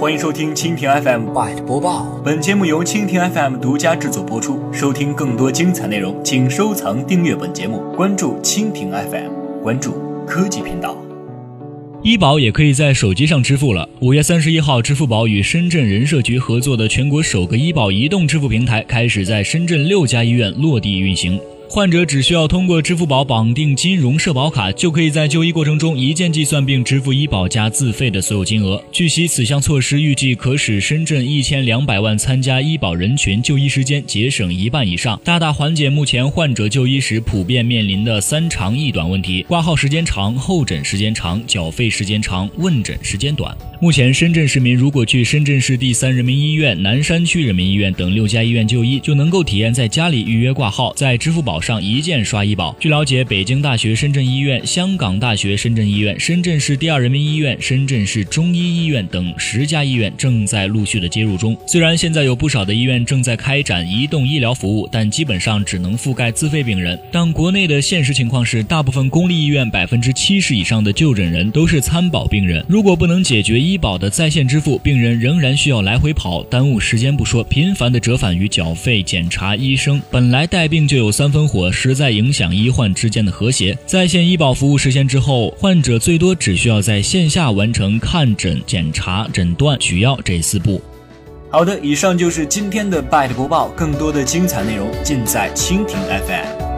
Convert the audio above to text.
欢迎收听蜻蜓 FM Byte 播报。本节目由蜻蜓 FM 独家制作播出。收听更多精彩内容，请收藏订阅本节目，关注蜻蜓 FM，关注科技频道。医保也可以在手机上支付了。五月三十一号，支付宝与深圳人社局合作的全国首个医保移动支付平台开始在深圳六家医院落地运行。患者只需要通过支付宝绑定金融社保卡，就可以在就医过程中一键计算并支付医保加自费的所有金额。据悉，此项措施预计可使深圳一千两百万参加医保人群就医时间节省一半以上，大大缓解目前患者就医时普遍面临的“三长一短”问题：挂号时间长、候诊时间长、缴费时间长、问诊时间短。目前，深圳市民如果去深圳市第三人民医院、南山区人民医院等六家医院就医，就能够体验在家里预约挂号，在支付宝。上一键刷医保。据了解，北京大学深圳医院、香港大学深圳医院、深圳市第二人民医院、深圳市中医医院等十家医院正在陆续的接入中。虽然现在有不少的医院正在开展移动医疗服务，但基本上只能覆盖自费病人。但国内的现实情况是，大部分公立医院百分之七十以上的就诊人都是参保病人。如果不能解决医保的在线支付，病人仍然需要来回跑，耽误时间不说，频繁的折返于缴费、检查、医生。本来带病就有三分。火实在影响医患之间的和谐。在线医保服务实现之后，患者最多只需要在线下完成看诊、检查、诊断、取药这四步。好的，以上就是今天的 Byte 播报，更多的精彩内容尽在蜻蜓 FM。